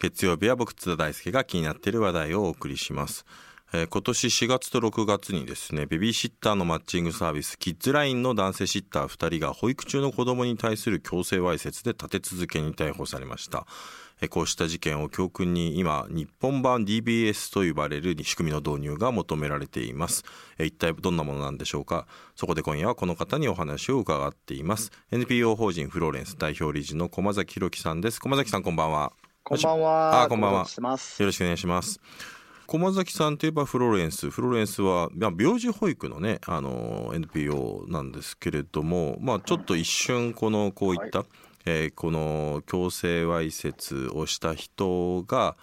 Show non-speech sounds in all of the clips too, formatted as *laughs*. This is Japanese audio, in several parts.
月曜日は僕津田大輔が気になっている話題をお送りします、えー今年4月と6月にですねベビーシッターのマッチングサービスキッズラインの男性シッター2人が保育中の子供に対する強制わいせつで立て続けに逮捕されました。えーこうした事件を教訓に今日本版 DBS と呼ばれる仕組みの導入が求められています。えー一体どんなものなんでしょうか？そこで今夜はこの方にお話を伺っています。NPO 法人フローレンス代表理事の駒崎弘樹さんです。駒崎さんこんばんは。こんばんは。あこんばんは。よろしくお願いします。駒崎さんといえばフローレンス。フローレンスはまあ病児保育のねあの NPO なんですけれどもまあちょっと一瞬このこういった、えーこの強制わいせつをした人が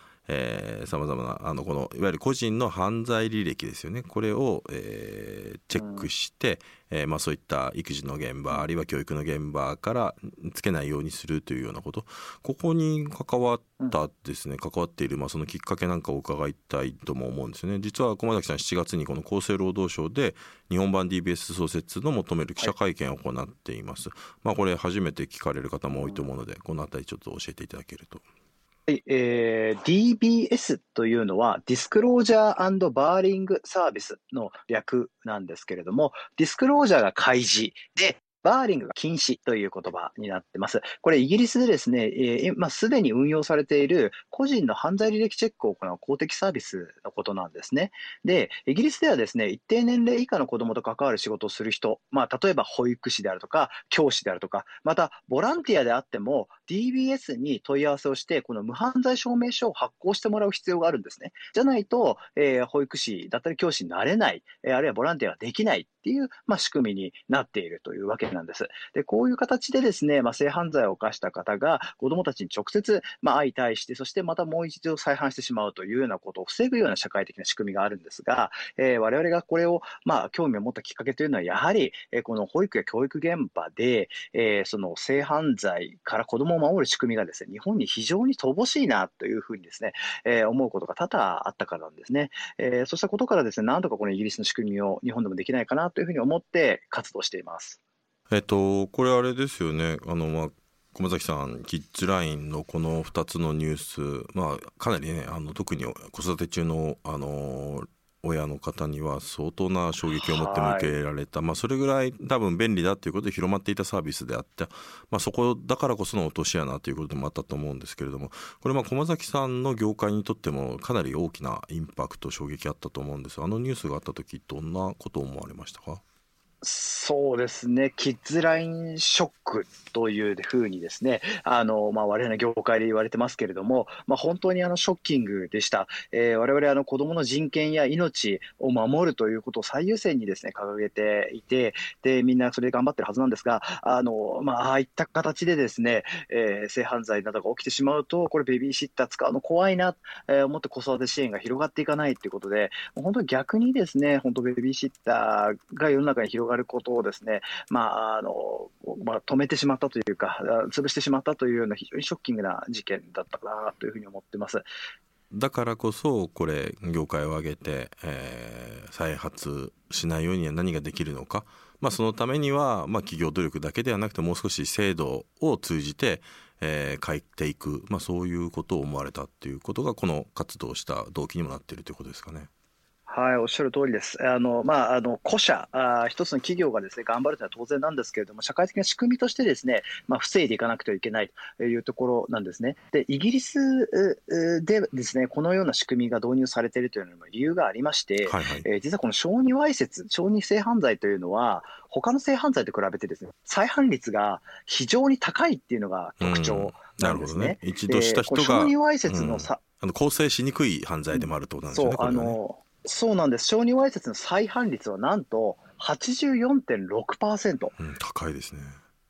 さまざまなあのこのいわゆる個人の犯罪履歴ですよね。これを、えーチェックして、えーまあ、そういった育児の現場あるいは教育の現場からつけないようにするというようなこと。ここに関わったですね、関わっている、まあ、そのきっかけなんかを伺いたいとも思うんですよね。実は駒崎さん7月にこの厚生労働省で日本版 DBS 創設の求める記者会見を行っています、まあこれ初めて聞かれる方も多いと思うのでこのあたりちょっと教えていただけるとはいえー DBS というのは、ディスクロージャーバーリングサービスの略なんですけれども、ディスクロージャーが開示で、バーリングが禁止という言葉になってます。これ、イギリスでですね、えーまあ、すでに運用されている個人の犯罪履歴チェックを行う公的サービスのことなんですね。で、イギリスではですね、一定年齢以下の子供と関わる仕事をする人、まあ、例えば保育士であるとか、教師であるとか、また、ボランティアであっても、DBS に問い合わせをして、この無犯罪証明書を発行してもらう必要があるんですね。じゃないと、えー保育士だったり教師になれない、えーあるいはボランティアができないっていう、まあ、仕組みになっているというわけなんです。で、こういう形でですね、まあ、性犯罪を犯した方が子供たちに直接、まあ、相対して、そしてまたもう一度再犯してしまうというようなことを防ぐような社会的な仕組みがあるんですが、えー我々がこれを、まあ、興味を持ったきっかけというのは、やはり、えーこの保育や教育現場で、えーその性犯罪から子供を守る仕組みがですね、日本に非常に乏しいなというふうにですね、えー思うことが多々あったからなんですね。えーそうしたことからですね、なんとかこのイギリスの仕組みを日本でもできないかなというふうに思って活動しています。えっとこれあれですよねあのまあ駒崎さんキッズラインのこの2つのニュースまあかなりねあの特に子育て中のあの親の方には相当な衝撃を持って向けられた、まあそれぐらい多分便利だということで広まっていたサービスであって、まあ、そこだからこその落とし穴ということでもあったと思うんですけれどもこれまあ駒崎さんの業界にとってもかなり大きなインパクト衝撃あったと思うんですあのニュースがあった時どんなことを思われましたか？そうですね、キッズラインショックというふうにですね、あの、まあ、我々の業界で言われてますけれども、まあ、本当にあの、ショッキングでした。えー我々あの、子供の人権や命を守るということを最優先にですね、掲げていて、で、みんなそれで頑張ってるはずなんですが、あの、まあ、ああいった形でですね、えー性犯罪などが起きてしまうと、これベビーシッター使うの怖いな、えー思って子育て支援が広がっていかないということで、本当に逆にですね、本当ベビーシッターが世の中に広がることをですね、まあ、あの、まあ、止めてしまったというか、潰してしまったというような非常にショッキングな事件だったかなというふうに思ってます。だからこそこれ業界を挙げて、えー再発しないようには何ができるのか、まあ、そのためには、まあ、企業努力だけではなくてもう少し制度を通じて、えー変えていく、まあ、そういうことを思われたっていうことがこの活動した動機にもなっているということですかね。はい、おっしゃる通りです。あの、まあ、あの、個社、あー一つの企業がですね、頑張るというのは当然なんですけれども、社会的な仕組みとしてですね、まあ、防いでいかなくてはいけないというところなんですね。で、イギリスううでですね、このような仕組みが導入されているというのにも理由がありまして、はいはいえー実はこの小児わいせつ、小児性犯罪というのは、他の性犯罪と比べてですね、再犯率が非常に高いっていうのが特徴なるほどねなんですね。一度した人が小児わいせつのさ、あの構成しにくい犯罪でもあるとなんですよね。、こそうねの、そうなんです。小児わいせつの再犯率はなんと84.6%。うん、高いですね。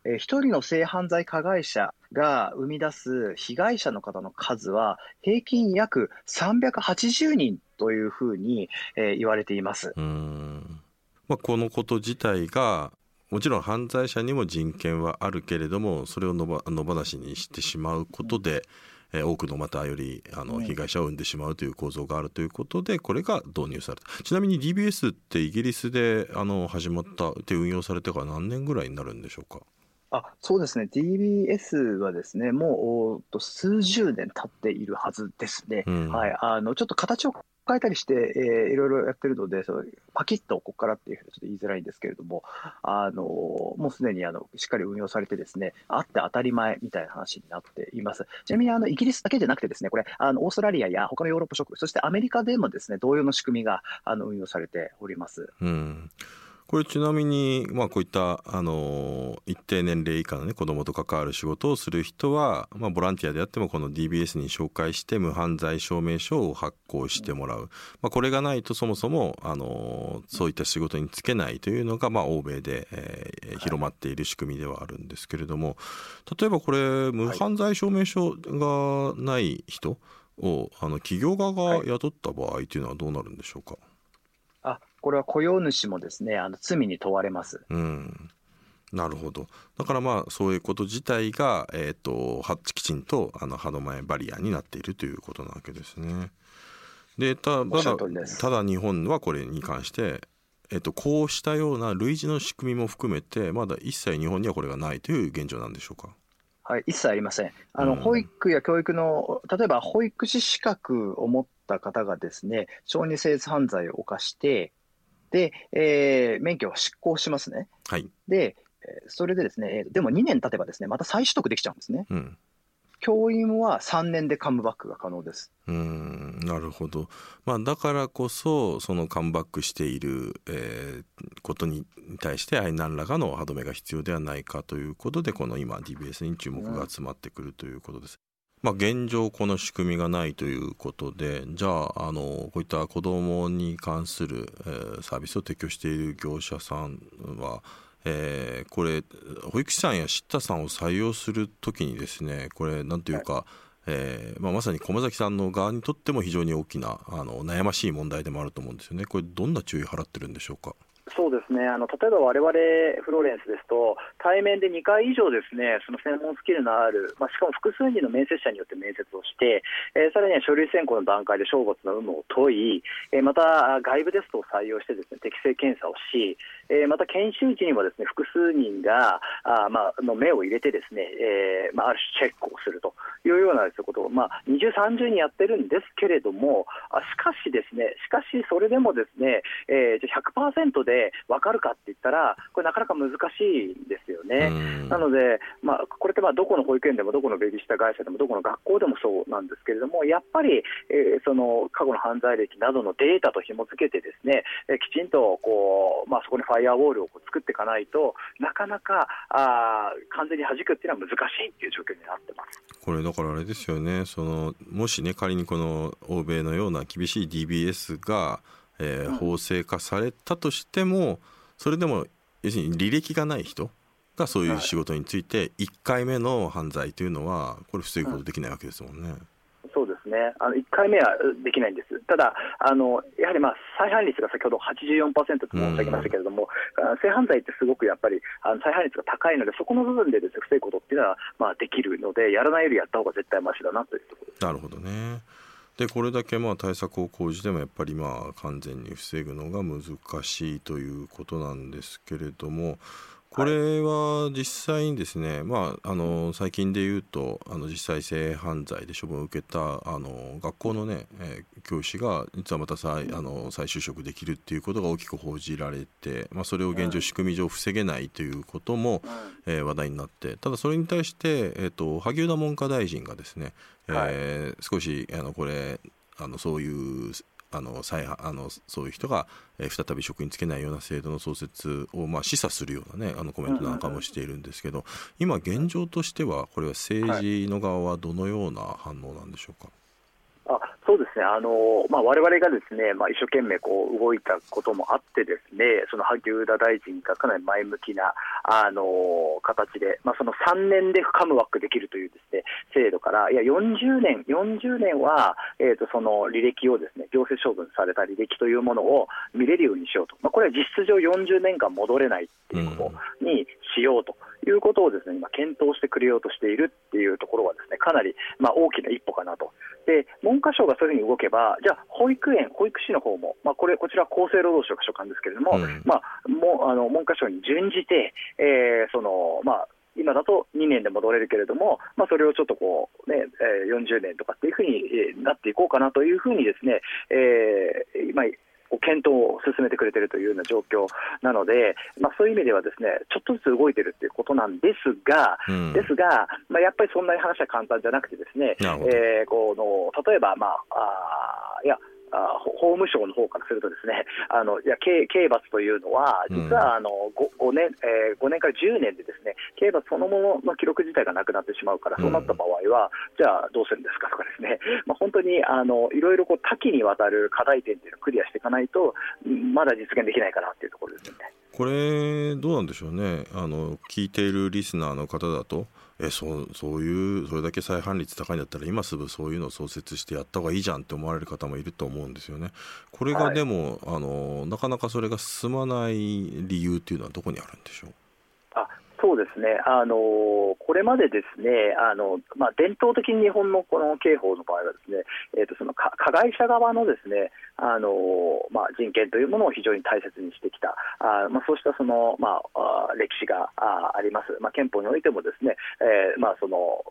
えー一人の性犯罪加害者が生み出す被害者の方の数は平均約380人というふうに、えー言われています。うんまあ、このこと自体がもちろん犯罪者にも人権はあるけれどもそれを野放しにしてしまうことで、えー多くのまたよりあのうん被害者を生んでしまうという構造があるということでこれが導入された。ちなみに DBS ってイギリスであの始まったって運用されてから何年ぐらいになるんでしょうか？あそうですね、DBS はですね、もう数十年経っているはずですね、うん、はい、あのちょっと形を変えたりして、えー、いろいろやってるので、そのパキッとここからっていうふうにちょっと言いづらいんですけれども、あのもうすでにあのしっかり運用されて、ですねあって当たり前みたいな話になっています。ちなみにあのイギリスだけじゃなくて、ですねこれあのオーストラリアや他のヨーロッパ諸国、そしてアメリカでもですね同様の仕組みがあの運用されております。うんこれちなみに、まあ、こういったあの一定年齢以下の、ね、子どもと関わる仕事をする人は、まあ、ボランティアであってもこの DBS に紹介して無犯罪証明書を発行してもらう、まあ、これがないとそもそもあのそういった仕事に就けないというのが、まあ、欧米で、えー、広まっている仕組みではあるんですけれども。例えばこれ無犯罪証明書がない人をあの企業側が雇った場合というのはどうなるんでしょうか、あこれは雇用主もですねあの罪に問われます。うんなるほどだからまあそういうこと自体が、えーと、きちんとあの歯止めバリアになっているということなわけですね。でただただ日本はこれに関して、えーと、こうしたような類似の仕組みも含めてまだ一切日本にはこれがないという現状なんでしょうか？はい、一切ありません。あの、うん、保育や教育の、例えば保育士資格を持った方がですね、小児性犯罪を犯して、で、えー、免許を執行しますね。はい。で、それでですね、でも2年経てばですね、また再取得できちゃうんですね。うん。教員は3年でカムバックが可能です。うんなるほど、まあ、だからこそそのカムバックしている、えー、ことに対して何らかの歯止めが必要ではないかということでこの今 DBS に注目が集まってくるということです。まあ、現状この仕組みがないということでじゃああのこういった子どもに関する、えー、サービスを提供している業者さんは、えー、これ保育士さんやシッターさんを採用するときにですねこれなんというか、はいえーまあ、まさに駒崎さんの側にとっても非常に大きなあの悩ましい問題でもあると思うんですよね。これどんな注意払ってるんでしょうか？そうですね。あの例えば我々フローレンスですと対面で2回以上ですねその専門スキルのある、まあ、しかも複数人の面接者によって面接をして、えー、さらには書類選考の段階で正骨の有無を問い、えー、また外部テストを採用してですね適正検査をし、えー、また研修時にもですね複数人があ、まあの目を入れてですね、えーまあ、ある種チェックをするというようなことを、まあ、二重三重にやってるんですけれどもあしかしですねしかしそれでもですね、えー、じゃ100%で分かるかって言ったらこれなかなか難しいんですよね。なので、まあ、これってまあどこの保育園でもどこのベビーシッター会社でもどこの学校でもそうなんですけれどもやっぱり、えー、その過去の犯罪歴などのデータと紐付けてですね、えー、きちんとこう、まあ、そこにファイアウォールをこう作っていかないとなかなかあ完全に弾くっていうのは難しいっていう状況になってます。これだからあれですよねそのもしね仮にこの欧米のような厳しい DBS が、えー、法制化されたとしても、それでも要するに履歴がない人がそういう仕事について1回目の犯罪というのはこれ防ぐことできないわけですもんね。そうですね。あの1回目はできないんです、ただ、あのやはりまあ再犯率が先ほど84%と申し上げましたけれども、うん、性犯罪ってすごくやっぱりあの再犯率が高いので、そこの部分でです、ね、防ぐことっていうのはまあできるので、やらないよりやった方が絶対ましだなというところなるほどね。でこれだけまあ対策を講じてもやっぱりまあ完全に防ぐのが難しいということなんですけれどもこれは実際にですね、まあ、あの最近で言うとあの実際性犯罪で処分を受けたあの学校のね、えー、教師が実はまた再あの再就職できるっていうことが大きく報じられて、まあ、それを現状仕組み上防げないということも、えー、話題になってただそれに対して、えーと、萩生田文科大臣がですね、えー、少しあのこれあのそういうあの再あのそういう人が、えー、再び職に就けないような制度の創設を、まあ、示唆するような、ね、あのコメントなんかもしているんですけど、今、現状としては、これは政治の側はどのような反応なんでしょうか？あそうですね、あのまあ、我々がですね、まあ、一生懸命こう動いたこともあって、ですねその萩生田大臣がかなり前向きなあの形で、まあ、その3年でカムバックできるというですね制度から、いや40年、40年は、えー、とその履歴をですね行政処分された履歴というものを見れるようにしようと、まあ、これは実質上40年間戻れないっていうことにしようと。いうことをですね今検討してくれようとしているっていうところはですねかなりまあ大きな一歩かなとで文科省がそういうふうに動けば、じゃあ、保育園、保育士の方も、まあ、これこちら厚生労働省が所管ですけれども、うん、まあ、もあの文科省に準じて、えーそのまあ、今だと2年で戻れるけれども、まあ、それをちょっとこう、ねえー、40年とかっていうふうになっていこうかなというふうにですね、えー、今検討を進めてくれているというような状況なので、まあ、そういう意味ではですねちょっとずつ動いているということなんですが、うん、ですが、まあ、やっぱりそんなに話は簡単じゃなくてですね、えー、この例えば、まあ、あいやあ法務省の方からするとですね *laughs* あのいや刑刑罰というのは実はあの 5, 5, 年、えー、5年から10年でですね刑罰そのものの記録自体がなくなってしまうからそうなった場合は、じゃあどうするんですか？とかですね、*laughs* まあ、本当にあのいろいろこう多岐にわたる課題点というのをクリアしていかないとまだ実現できないかなというところですよね。これどうなんでしょうね。あの聞いているリスナーの方だとえそうそういうそれだけ再犯率高いんだったら今すぐそういうのを創設してやった方がいいじゃんって思われる方もいると思うんですよね。これがでも、はい、あのなかなかそれが進まない理由っていうのはどこにあるんでしょう？そうですね、あのこれまでですねあの、まあ、伝統的に日本のこの刑法の場合はですね、えー、とその加害者側のですねあの、まあ、人権というものを非常に大切にしてきた、あまあ、そうしたその、まあ、歴史があります、まあ、憲法においてもですね、えーまあ、その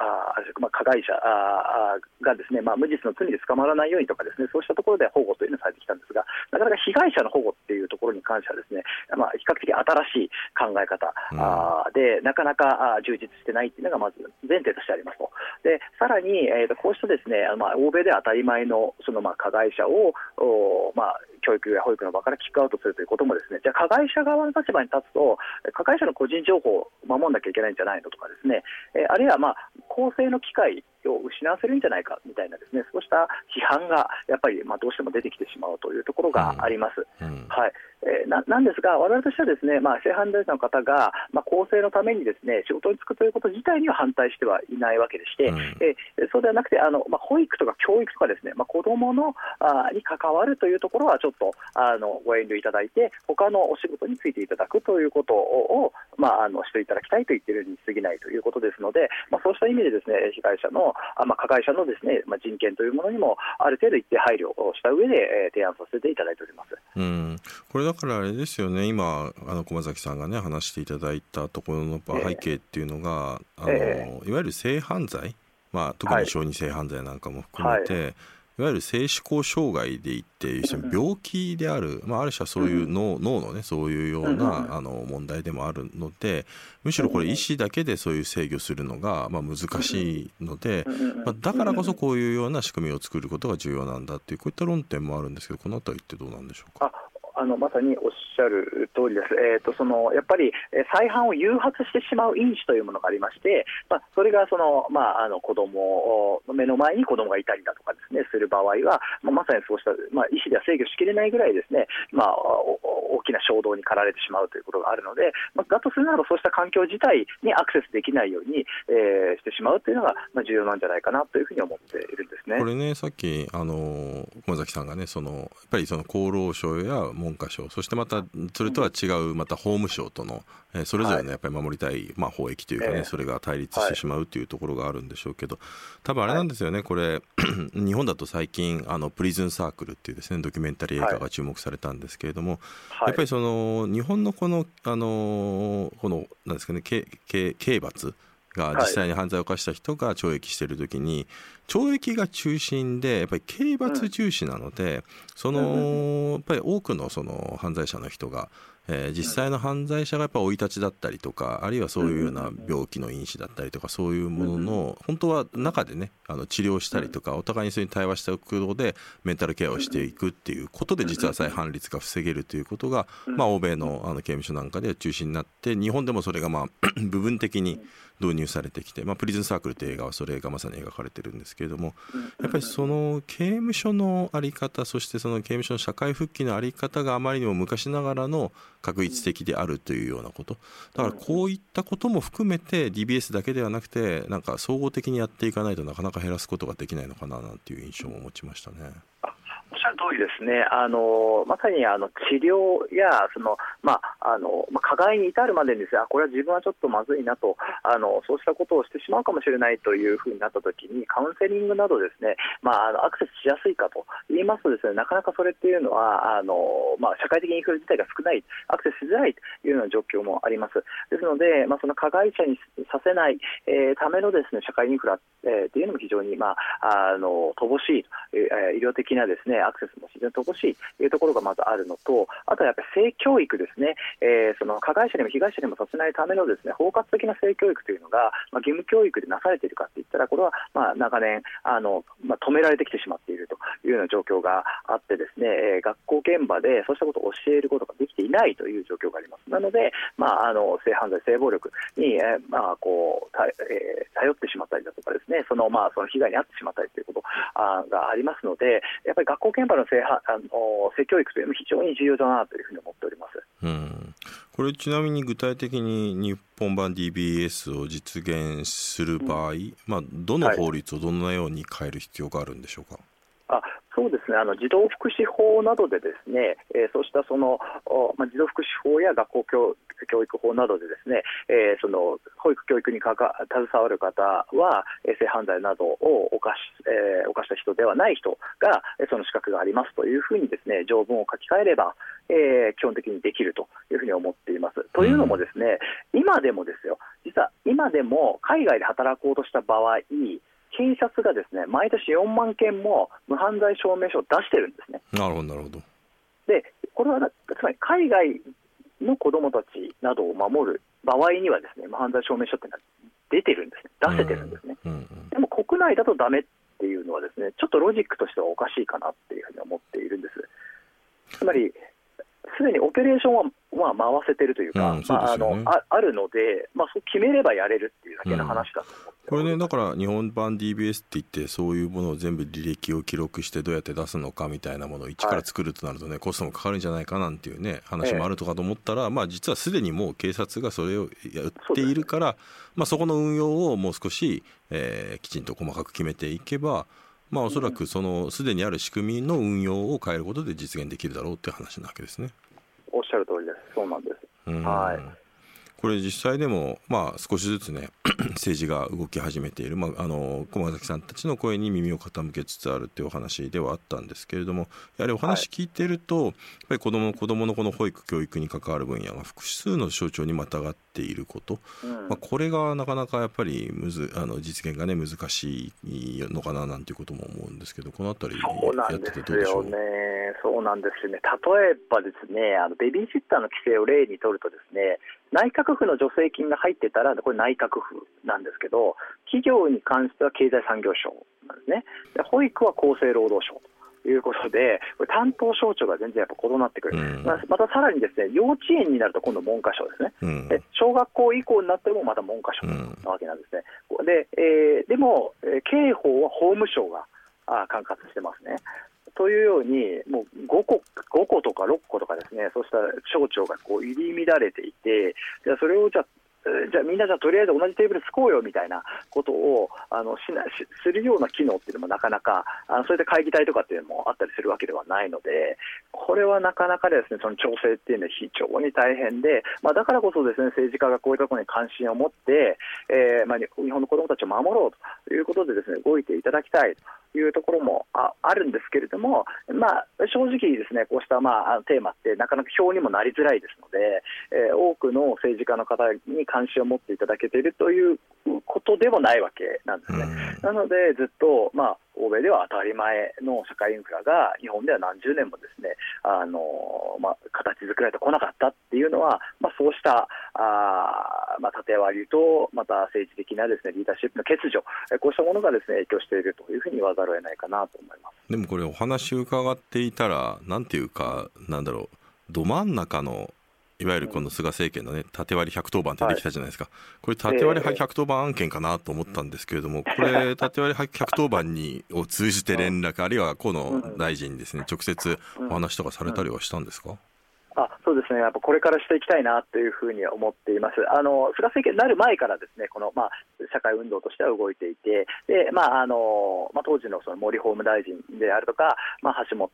あまあ、加害者あがですね、まあ、無実の罪で捕まらないようにとかですねそうしたところで保護というのをされてきたんですがなかなか被害者の保護っていうところに関してはですね、まあ、比較的新しい考え方、うでなかなか充実してないっていうのがまず前提としてありますと。でさらに、えー、とこうしたですね、まあ、欧米では当たり前のそのまあ加害者をお、まあ、教育や保育の場からキックアウトするということもですねじゃあ加害者側の立場に立つと加害者の個人情報を守らなきゃいけないんじゃないのとかですね、えあるいは、まあ、更生の機会を失わせるんじゃないかみたいなですねそうした批判がやっぱりまあどうしても出てきてしまうというところがあります。うん。うん、はい。えー、ななんですが、我々としてはですね、まあ、性犯罪者の方が、まあ、公正のためにですね仕事に就くということ自体には反対してはいないわけでして、うん、えー、そうではなくてあの、まあ、保育とか教育とかですね、まあ、子どものあに関わるというところはちょっとあのご遠慮いただいて他のお仕事に就いていただくということを、まあ、あのしていただきたいと言っているに過ぎないということですので、まあ、そうした意味でですね被害者のあ、まあ、加害者のですね、まあ、人権というものにもある程度一定配慮をした上で、えー、提案させていただいております。うん。これだからあれですよね今あの駒崎さんがね話していただいたところの背景っていうのが、えー、あの、えー、いわゆる性犯罪、まあ、特に小児性犯罪なんかも含めて、はいいわゆる性思考障害でいって病気である、まあ、ある種はそういう脳,、脳のねそういうようなあの問題でもあるのでむしろこれ医師だけでそういう制御するのがまあ難しいので、まあ、だからこそこういうような仕組みを作ることが重要なんだっていうこういった論点もあるんですけどこの辺りってどうなんでしょうか？あのまさにおっしゃる通りです、えーと、そのやっぱり再犯を誘発してしまう因子というものがありまして、まあ、それがその、まあ、あの子供の目の前に子供がいたりだとかですねする場合は、まあ、まさにそうした、まあ、意思では制御しきれないぐらいですね、まあ、大きな衝動に駆られてしまうということがあるので、まあ、だとするならそうした環境自体にアクセスできないように、えー、してしまうというのが、まあ、重要なんじゃないかなというふうに思っているんですね。これねさっきあの駒崎さんがねそのやっぱりその厚労省や文科省そしてまたそれとは違うまた法務省との、えー、それぞれのやっぱり守りたい、まあ、法益というかね、それが対立してしまうというところがあるんでしょうけど多分あれなんですよねこれ *clears throat* 日本だと最近あのプリズンサークルっていうですねドキュメンタリー映画が注目されたんですけれども、やっぱりその日本のこのあのこのなんですかね刑刑罰が実際に犯罪を犯した人が懲役している時に、懲役が中心でやっぱり刑罰重視なので、そのやっぱり多くのその犯罪者の人がえー、実際の犯罪者がやっぱ生い立ちだったりとかあるいはそういうような病気の因子だったりとかそういうものの本当は中でねあの治療したりとかお互いにそれに対話しておくことでメンタルケアをしていくっていうことで実は再犯率が防げるということが、まあ、欧米のあの刑務所なんかで中心になって日本でもそれがまあ *clears throat* 部分的に導入されてきて、まあ、プリズンサークルという映画はそれがまさに描かれてるんですけれどもやっぱりその刑務所の在り方そしてその刑務所の社会復帰の在り方があまりにも昔ながらの確一的であるというようなことだからこういったことも含めて DBS だけではなくてなんか総合的にやっていかないとなかなか減らすことができないのかななんていう印象も持ちましたね。通りですね、あのまさにあの治療やその、まああのま、加害に至るまでにです、ね、これは自分はちょっとまずいなとあの、そうしたことをしてしまうかもしれないというふうになったときに、カウンセリングなどですね、まあ、あのアクセスしやすいかと言いますとです、ね、なかなかそれっていうのは、あのまあ、社会的インフレ自体が少ない、アクセスしづらいというような状況もあります。ですので、まあ、その加害者にさせない、えー、ためのです、ね、社会インフラ、えー、というのも非常に、まあ、あの乏しい、えー、医療的なです、ね、アクセスも非常に乏しいというところがまずあるのと、あとはやっぱり性教育ですね、えー、その加害者にも被害者にもさせないためのですね包括的な性教育というのが、まあ、義務教育でなされているかといったら、これはまあ長年あの、まあ、止められてきてしまっているというような状況があって、ですね、えー、学校現場でそうしたことを教えることができていないという状況があります。なので、まあ、あの性犯罪、性暴力に、えーまあこうたえー、頼ってしまったりだとかですね、そのまあその被害に遭ってしまったりということあがありますので、やっぱり学校現場場の性あの性教育というのも非常に重要だなというふうに思っております。うんこれちなみに具体的に日本版 DBS を実現する場合、うん、まあ、どの法律をどのように変える必要があるんでしょうか？あそうですねあの児童福祉法などでですね、えー、そうしたその、まあ、児童福祉法や学校教教育法などでですね、えー、その保育教育にかか携わる方は性犯罪などを犯し,、えー、犯した人ではない人がその資格がありますというふうにですね条文を書き換えれば、えー、基本的にできるというふうに思っています。というのもですね、今でもですよ実は今でも海外で働こうとした場合警察がですね毎年4万件も無犯罪証明書を出してるんですね。なるほどなるほどでこれはつまり海外の子どもたちなどを守る場合にはですね無犯罪証明書っていうのは出てるんですね、出せてるんですね。うんうんうん、でも国内だとダメっていうのはですねちょっとロジックとしてはおかしいかなっていうふうに思っているんです。つまりすでにオペレーションはまあ回せてるというか、うん、まあ、あのああるので、まあ、そう決めればやれるっていうだけの話だと思って、うん、これね、だから日本版 DBS って言って、そういうものを全部履歴を記録して、どうやって出すのかみたいなものを一から作るとなるとね、はい、コストもかかるんじゃないかなんていうね、話もあるとかと思ったら、ええ、まあ、実はすでにもう警察がそれをやっているから、そまあ、そこの運用をもう少し、えー、きちんと細かく決めていけば、まあ、おそらくそのすでにある仕組みの運用を変えることで実現できるだろうっていう話なわけですね。おっしゃる通りです。そうなんです。はい。これ実際でも、まあ、少しずつね *clears throat* 政治が動き始めている、まあ、あの駒崎さんたちの声に耳を傾けつつあるっていうお話ではあったんですけれどもやはりお話聞いてると、はい、やっぱり子ども子供のこの保育教育に関わる分野が複数の省庁にまたがっていること、うん、まあ、これがなかなかやっぱりむずあの実現がね難しいのかななんていうことも思うんですけどこの辺りやっててどうでしょう？そうなんですよね。例えばですねあのベビーシッターの規制を例にとるとですね内閣府の助成金が入ってたら、これ内閣府なんですけど、企業に関しては経済産業省なんですね。で保育は厚生労働省ということで、これ担当省庁が全然やっぱ異なってくる、うん、またさらにですね幼稚園になると今度、文科省ですね、うん、で小学校以降になってもまた文科省なわけなんですね。でえー、でも、刑法は法務省があ管轄してますね。というように、もう5個 ,5 個とか6個とかですね、そうした省庁がこう入り乱れていて、じゃそれをじゃじゃみんなじゃとりあえず同じテーブルつこうよみたいなことをあのしなしするような機能っていうのもなかなかあのそれで会議体とかっていうのもあったりするわけではないのでこれはなかなかですねその調整っていうのは非常に大変で、まあ、だからこそですね政治家がこういったところに関心を持って、えーまあ、日本の子どもたちを守ろうということでですね動いていただきたいいうところもああるんですけれども、まあ、正直ですねこうした、まあ、テーマってなかなか票にもなりづらいですので、えー、多くの政治家の方に関心を持っていただけているということでもないわけなんですね。なのでずっと、まあ、欧米では当たり前の社会インフラが日本では何十年もですねあの、まあ、形作られてこなかったっていうのは、まあ、そうしたあ、まあ、縦割りとまた政治的なですねリーダーシップの欠如こうしたものがですね影響しているというふうに言わざるを得ないかなと思います。でもこれお話伺っていたらなんていうかなんだろうど真ん中のいわゆるこの菅政権のね、縦割り110番ってできたじゃないですか、はい、これ、縦割り110番案件かなと思ったんですけれども、これ、*laughs* 縦割り110番にを通じて連絡、あるいは河野大臣にですね、直接お話とかされたりはしたんですか、あそうですね、やっぱこれからしていきたいなというふうに思っています。あの菅政権になる前からですね、このまあ社会運動としては動いていて、でまああのまあ当時のその森法務大臣であるとか、まあ橋本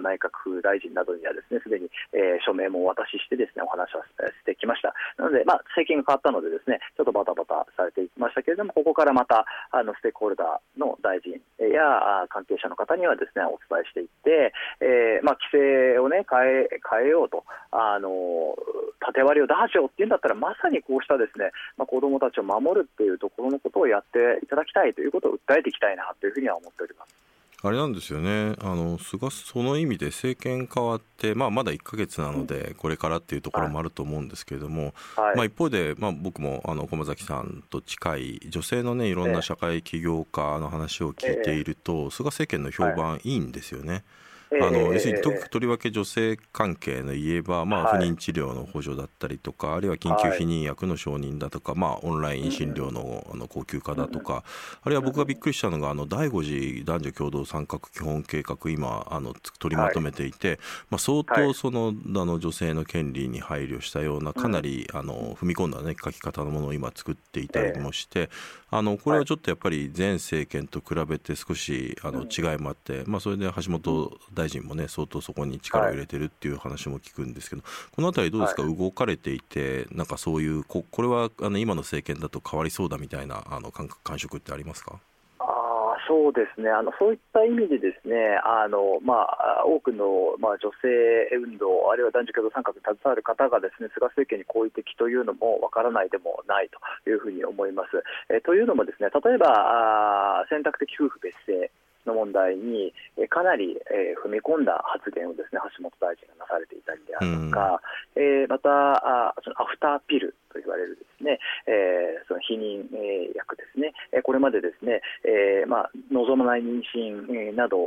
内閣府大臣などにはですねすでに、えー、署名もお渡ししてですねお話をしてきました。なのでまあ政権が変わったのでですね、ちょっとバタバタされていきましたけれども、ここからまたあのステークホルダーの大臣や関係者の方にはですねお伝えしていって、えー、まあ規制をね変え変えようと。あの縦割りを打破しようっていうんだったらまさにこうしたですね、まあ、子どもたちを守るっていうところのことをやっていただきたいということを訴えていきたいなというふうには思っております。あれなんですよねあの菅その意味で政権変わって、まあ、まだ1か月なので、これからっていうところもあると思うんですけれども、はい、まあ、一方で、まあ、僕もあの駒崎さんと近い女性の、ね、いろんな社会起業家の話を聞いていると、えー、菅政権の評判いいんですよね。はいあの要するにとりわけ女性関係の言えば、まあ、不妊治療の補助だったりとか、あるいは緊急避妊薬の承認だとか、まあ、オンライン診療のあの高級化だとか、あるいは僕がびっくりしたのがあの第5次男女共同参画基本計画今あの取りまとめていて、まあ、相当そのあの女性の権利に配慮したようなかなりあの踏み込んだ、ね、書き方のものを今作っていたりもして、あのこれはちょっとやっぱり前政権と比べて少しあの違いもあって、まあ、それで橋本大臣もね相当そこに力を入れてるっていう話も聞くんですけど、この辺りどうですか、動かれていてなんかそういうここれはあの今の政権だと変わりそうだみたいなあの感感触ってありますか？そうですね。あのそういった意味でですねあの、まあ、多くの、まあ、女性運動あるいは男女共同参画に携わる方がですね菅政権に好意的というのもわからないでもないというふうに思います。えというのもですね例えばあ選択的夫婦別姓の問題にかなり、え踏み込んだ発言をですね橋本大臣がなされていたりであるとか、うん、えー、またあそのアフターピルと言われるですね、えー、その避妊、え薬ですね、これまでですね、えー、まあ、望まない妊娠など、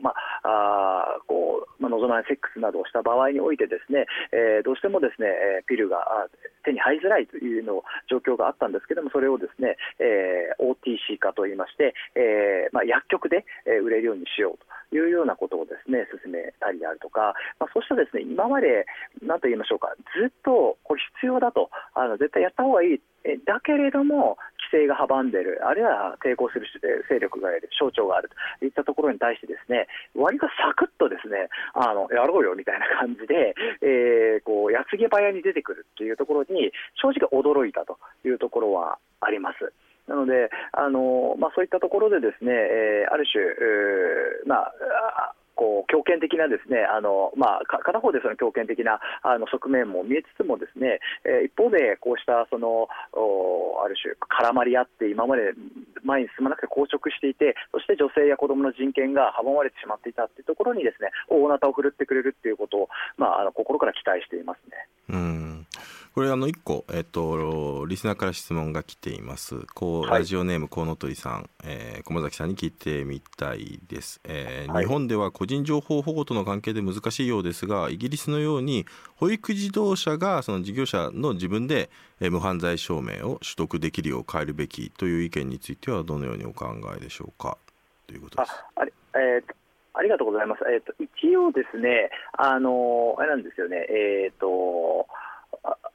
まあ、あこうまあ、望まないセックスなどをした場合においてですね、えー、どうしてもですねピルが手に入りづらいというの状況があったんですけれどもそれをですね、えー、OTC 化といいまして、えーまあ、薬局で売れるようにしようと。いうようなことをですね進めたりであるとか、まあ、そうしたですね今まで何と言いましょうかずっとこれ必要だとあの絶対やった方がいい。だけれども規制が阻んでいる。あるいは抵抗する勢力がいる省庁があると。いったところに対してですね割とサクッとですねあのやろうよみたいな感じで、えー、こう矢継ぎ早に出てくるというところに正直驚いたというところはあります。なので、あのまあ、そういったところでですね、えー、ある種、えー、まあこう強権的なですねあの、まあ、片方でその強権的なあの側面も見えつつもですね、えー、一方でこうしたそのある種絡まり合って今まで前に進まなくて硬直していてそして女性や子どもの人権が阻まれてしまっていたというところにですね大なたを振るってくれるということを、まあ、あの心から期待していますね。うんこれあの1個、えっと、リスナーから質問が来ていますこう、ラジオネームコウノトリさん、えー、駒崎さんに聞いてみたいです、えー、はい、日本では個人情報保護との関係で難しいようですがイギリスのように保育自動車がその事業者の自分で無犯罪証明を取得できるよう変えるべきという意見についてはどのようにお考えでしょうか？ということです。ああえーありがとうございます。えっ、ー、と一応ですね、あのあれなんですよね。えっ、ー、と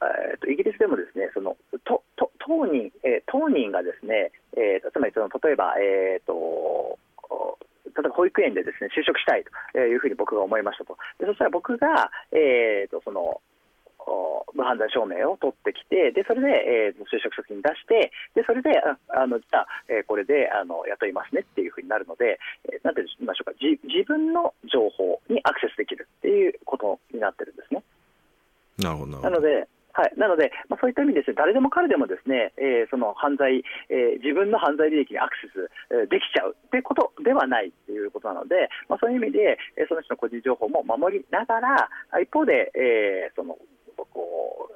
えーと、イギリスでもですねそのとと当人、えー、当人がですね、えー、つまりその例えば、えーと、例えば保育園でですね就職したいというふうに僕が思いましたと、でそしたら僕が、えーと、その無犯罪証明を取ってきて、でそれで、えー、就職先に出して、でそれで、あのじゃあ、えー、これであの雇いますねっていうふうになるので、えー、なんて言いましょうか自、自分の情報にアクセスできるっていうことになってるんですね。なるほどなので、はい、なので、まあ、そういった意味ですね、誰でも彼でもですね、えー、その犯罪、えー、自分の犯罪履歴にアクセス、えー、できちゃうということではないということなので、まあ、そういう意味で、えー、その人の個人情報も守りながら、一方で、えー、そのこう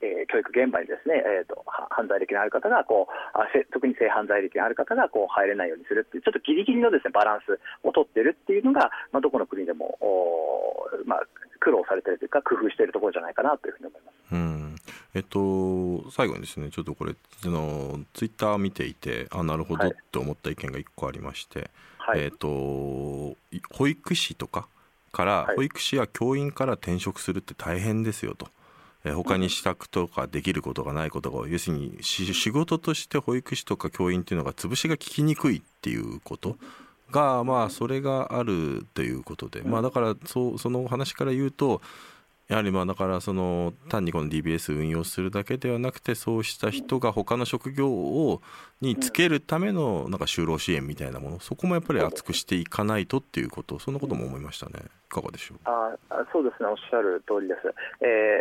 えー、教育現場にですね、えーと、犯罪歴のある方がこうあ特に性犯罪歴のある方がこう入れないようにするっていうちょっとギリギリのですねバランスを取ってるっていうのが、まあ、どこの国でもお、まあ、苦労されているというか工夫しているところじゃないかなというふうに思います。うんえっと、最後にですねちょっとこれあのツイッター見ていてあなるほどって思った意見が1個ありまして、はい、えっと、保育士とかから保育士や教員から転職するって大変ですよと。え他に支度とかできることがないことが要するに仕事として保育士とか教員っていうのが潰しが効きにくいっていうことがまあそれがあるということで。まあだからそその話から言うとやはりまあだからその単にこの DBS 運用するだけではなくてそうした人が他の職業をにつけるためのなんか就労支援みたいなものそこもやっぱり厚くしていかないとっていうことそんなことも思いましたねいかがでしょう？あそうですね。おっしゃる通りです、え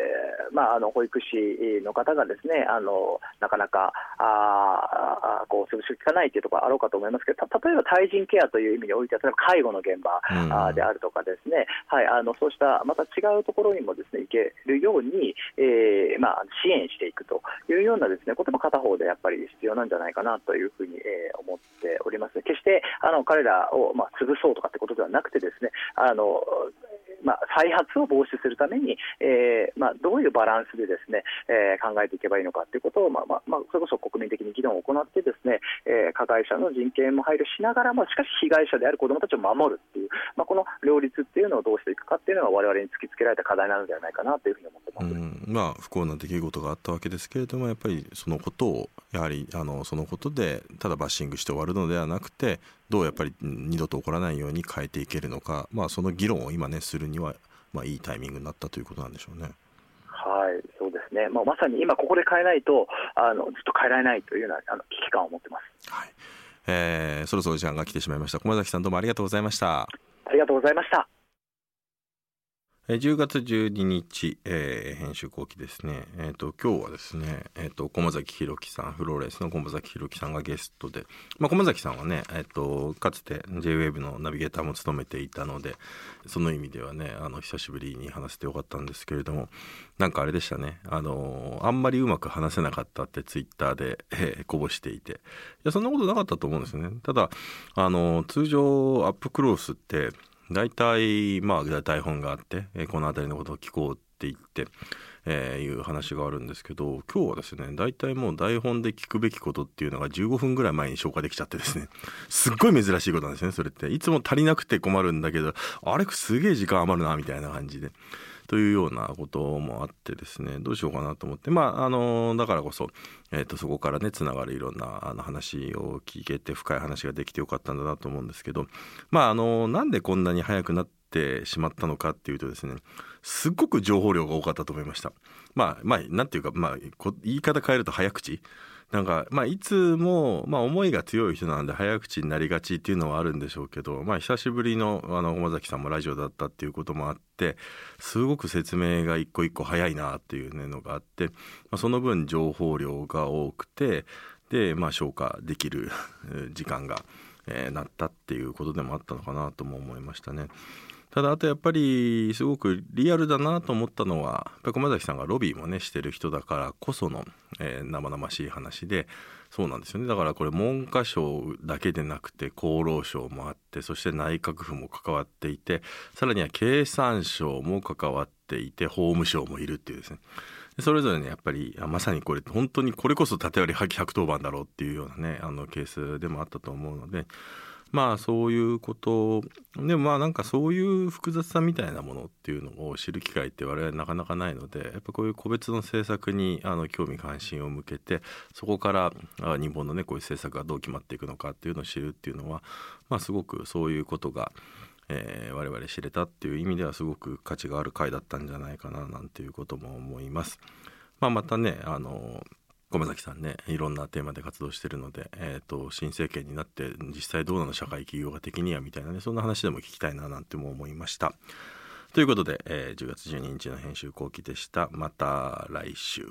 ーまあ、あの保育士の方がですねあのなかなかあこう潰し効かないというところあろうかと思いますけど例えば対人ケアという意味においては例えば介護の現場、うん、であるとかですね、はい、あのそうしたまた違うところにもですね行けるように、えーまあ、支援していくというようなですねことも片方でやっぱり必要なんじゃないかななというふうに、えー、思っております。決してあの彼らを、まあ、潰そうとかってことではなくてですねあのまあ、再発を防止するために、えーまあ、どういうバランスでですね、えー、考えていけばいいのかということを、まあまあまあ、それこそ国民的に議論を行ってですね、えー、加害者の人権も配慮しながらもしかし被害者である子どもたちを守るっていう、まあ、この両立っていうのをどうしていくかっていうのが我々に突きつけられた課題なのではないかなというふうに思ってます、まあ、不幸な出来事があったわけですけれどもやっぱりそのことをやはりあのそのことでただバッシングして終わるのではなくてどうやっぱり二度と起こらないように変えていけるのか、まあ、その議論を今ねするにはまあ、いいタイミングになったということなんでしょうね。はいそうですね、まあ、まさに今、ここで変えないとあのずっと変えられないというようなあの危機感を持ってます、はいえー、そろそろ時間が来てしまいました、駒崎さん、どうもありがとうございました。ありがとうございました。10月12日、えー、編集後期ですね、えーと、今日はですね、えーと、駒崎弘樹さんフローレンスの駒崎弘樹さんがゲストで、まあ、駒崎さんはね、えーと、かつて JWAVE のナビゲーターも務めていたのでその意味ではねあの久しぶりに話せてよかったんですけれどもなんかあれでしたね。あのあんまりうまく話せなかったってツイッターで、えー、こぼしていて。いやそんなことなかったと思うんですよね。ただあの通常アップクロースって大体まあ台本があって、この辺りのことを聞こうって言って、えー、いう話があるんですけど今日はですね大体もう台本で聞くべきことっていうのが15分ぐらい前に消化できちゃってですね *laughs* すっごい珍しいことなんですねそれっていつも足りなくて困るんだけどあれすげえ時間余るなみたいな感じで。というようなこともあってですねどうしようかなと思ってまああのだからこそ、えー、とそこからねつながるいろんなあの話を聞けて深い話ができてよかったんだなと思うんですけどまああのなんでこんなに早くなってしまったのかっていうとですねすっごく情報量が多かったと思いました。まあまあなんていうかまあ言い方変えると早口なんか、まあ、いつも、まあ、思いが強い人なんで早口になりがちっていうのはあるんでしょうけど、まあ、久しぶりのあの駒崎さんもラジオだったっていうこともあってすごく説明が一個一個早いなっていうのがあって、まあ、その分情報量が多くてで、まあ、消化できる時間が、えー、なったっていうことでもあったのかなとも思いましたね。ただあとやっぱりすごくリアルだなと思ったのはやっぱ駒崎さんがロビーもねしてる人だからこその、えー、生々しい話でそうなんですよね。だからこれ文科省だけでなくて厚労省もあってそして内閣府も関わっていてさらには経産省も関わっていて法務省もいるっていうですね。それぞれねやっぱりまさにこれ本当にこれこそ縦割り破棄110番だろうっていうようなねあのケースでもあったと思うのでまあそういうことでもまあなんかそういう複雑さみたいなものっていうのを知る機会って我々なかなかないのでやっぱこういう個別の政策にあの興味関心を向けてそこから日本のねこういう政策がどう決まっていくのかっていうのを知るっていうのはまあすごくそういうことがえー、我々知れたっていう意味ではすごく価値がある回だったんじゃないかななんていうことも思います。まあ、またねあの駒崎さんねい。ろんなテーマで活動してるので、えーと、新政権になって実際どうなの社会企業が的にはみたい。なねそんな話でも聞きたい。ななんても思い。ました。とい。うことで、えー、10月12日の編集後期でした。また来週。